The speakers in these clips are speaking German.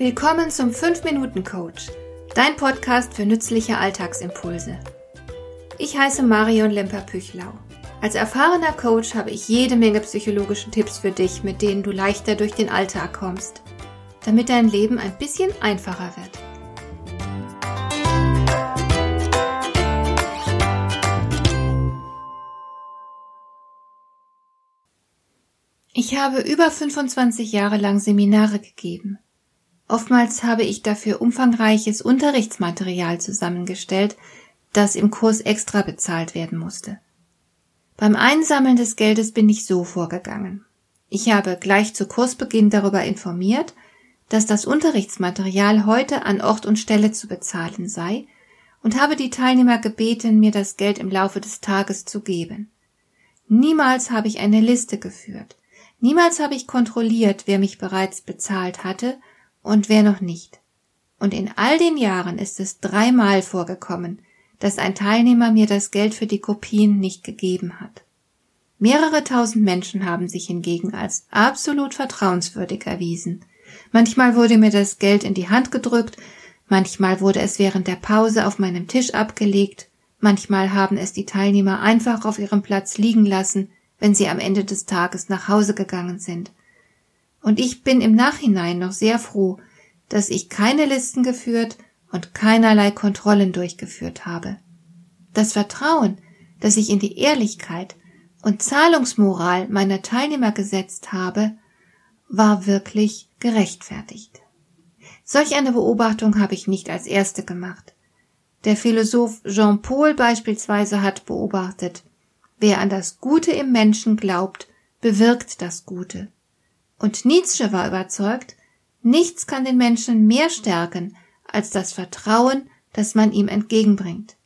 Willkommen zum 5-Minuten-Coach, dein Podcast für nützliche Alltagsimpulse. Ich heiße Marion Lemper-Püchlau. Als erfahrener Coach habe ich jede Menge psychologische Tipps für dich, mit denen du leichter durch den Alltag kommst, damit dein Leben ein bisschen einfacher wird. Ich habe über 25 Jahre lang Seminare gegeben. Oftmals habe ich dafür umfangreiches Unterrichtsmaterial zusammengestellt, das im Kurs extra bezahlt werden musste. Beim Einsammeln des Geldes bin ich so vorgegangen. Ich habe gleich zu Kursbeginn darüber informiert, dass das Unterrichtsmaterial heute an Ort und Stelle zu bezahlen sei und habe die Teilnehmer gebeten, mir das Geld im Laufe des Tages zu geben. Niemals habe ich eine Liste geführt. Niemals habe ich kontrolliert, wer mich bereits bezahlt hatte und wer noch nicht. Und in all den Jahren ist es dreimal vorgekommen, dass ein Teilnehmer mir das Geld für die Kopien nicht gegeben hat. Mehrere tausend Menschen haben sich hingegen als absolut vertrauenswürdig erwiesen. Manchmal wurde mir das Geld in die Hand gedrückt, manchmal wurde es während der Pause auf meinem Tisch abgelegt, manchmal haben es die Teilnehmer einfach auf ihrem Platz liegen lassen, wenn sie am Ende des Tages nach Hause gegangen sind. Und ich bin im Nachhinein noch sehr froh, dass ich keine Listen geführt und keinerlei Kontrollen durchgeführt habe. Das Vertrauen, das ich in die Ehrlichkeit und Zahlungsmoral meiner Teilnehmer gesetzt habe, war wirklich gerechtfertigt. Solch eine Beobachtung habe ich nicht als erste gemacht. Der Philosoph Jean Paul beispielsweise hat beobachtet, wer an das Gute im Menschen glaubt, bewirkt das Gute. Und Nietzsche war überzeugt, nichts kann den Menschen mehr stärken als das Vertrauen, das man ihm entgegenbringt.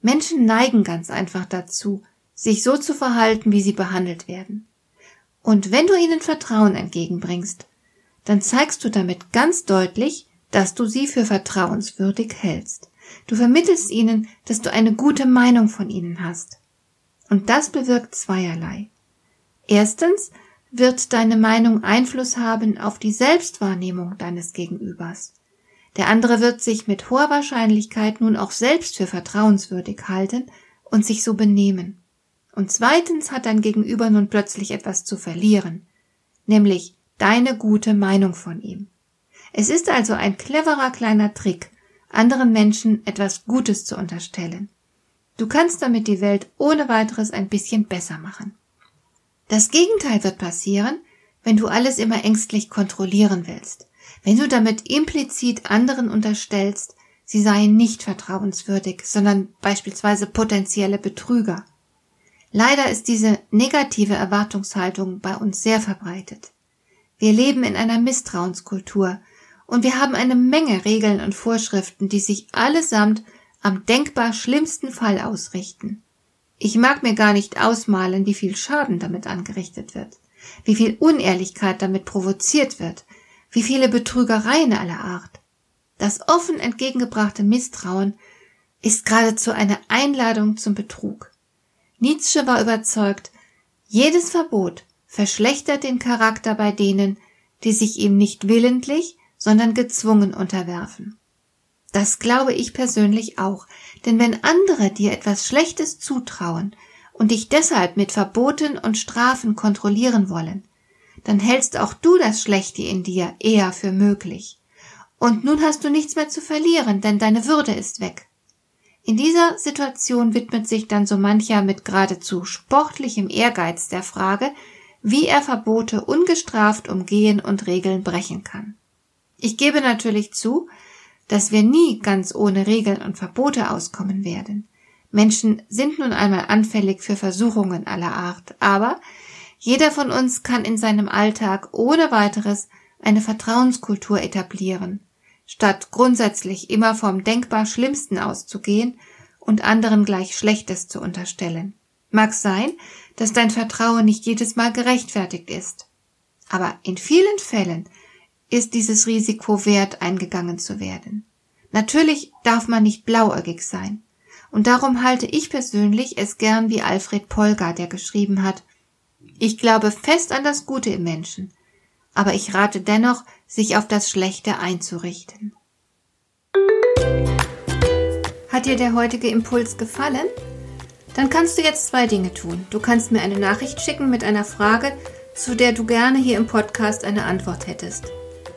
Menschen neigen ganz einfach dazu, sich so zu verhalten, wie sie behandelt werden. Und wenn du ihnen Vertrauen entgegenbringst, dann zeigst du damit ganz deutlich, dass du sie für vertrauenswürdig hältst. Du vermittelst ihnen, dass du eine gute Meinung von ihnen hast. Und das bewirkt zweierlei. Erstens wird deine Meinung Einfluss haben auf die Selbstwahrnehmung deines Gegenübers. Der andere wird sich mit hoher Wahrscheinlichkeit nun auch selbst für vertrauenswürdig halten und sich so benehmen. Und zweitens hat dein Gegenüber nun plötzlich etwas zu verlieren, nämlich deine gute Meinung von ihm. Es ist also ein cleverer kleiner Trick, anderen Menschen etwas Gutes zu unterstellen. Du kannst damit die Welt ohne weiteres ein bisschen besser machen. Das Gegenteil wird passieren, wenn du alles immer ängstlich kontrollieren willst, wenn du damit implizit anderen unterstellst, sie seien nicht vertrauenswürdig, sondern beispielsweise potenzielle Betrüger. Leider ist diese negative Erwartungshaltung bei uns sehr verbreitet. Wir leben in einer Misstrauenskultur und wir haben eine Menge Regeln und Vorschriften, die sich allesamt am denkbar schlimmsten Fall ausrichten. Ich mag mir gar nicht ausmalen, wie viel Schaden damit angerichtet wird, wie viel Unehrlichkeit damit provoziert wird, wie viele Betrügereien aller Art. Das offen entgegengebrachte Misstrauen ist geradezu eine Einladung zum Betrug. Nietzsche war überzeugt, jedes Verbot verschlechtert den Charakter bei denen, die sich ihm nicht willentlich, sondern gezwungen unterwerfen. Das glaube ich persönlich auch, denn wenn andere dir etwas Schlechtes zutrauen und dich deshalb mit Verboten und Strafen kontrollieren wollen, dann hältst auch du das Schlechte in dir eher für möglich. Und nun hast du nichts mehr zu verlieren, denn deine Würde ist weg. In dieser Situation widmet sich dann so mancher mit geradezu sportlichem Ehrgeiz der Frage, wie er Verbote ungestraft umgehen und Regeln brechen kann. Ich gebe natürlich zu, dass wir nie ganz ohne Regeln und Verbote auskommen werden. Menschen sind nun einmal anfällig für Versuchungen aller Art, aber jeder von uns kann in seinem Alltag ohne weiteres eine Vertrauenskultur etablieren, statt grundsätzlich immer vom denkbar Schlimmsten auszugehen und anderen gleich Schlechtes zu unterstellen. Mag sein, dass dein Vertrauen nicht jedes Mal gerechtfertigt ist. Aber in vielen Fällen ist dieses Risiko wert, eingegangen zu werden. Natürlich darf man nicht blauäugig sein. Und darum halte ich persönlich es gern wie Alfred Polgar, der geschrieben hat, ich glaube fest an das Gute im Menschen, aber ich rate dennoch, sich auf das Schlechte einzurichten. Hat dir der heutige Impuls gefallen? Dann kannst du jetzt zwei Dinge tun. Du kannst mir eine Nachricht schicken mit einer Frage, zu der du gerne hier im Podcast eine Antwort hättest.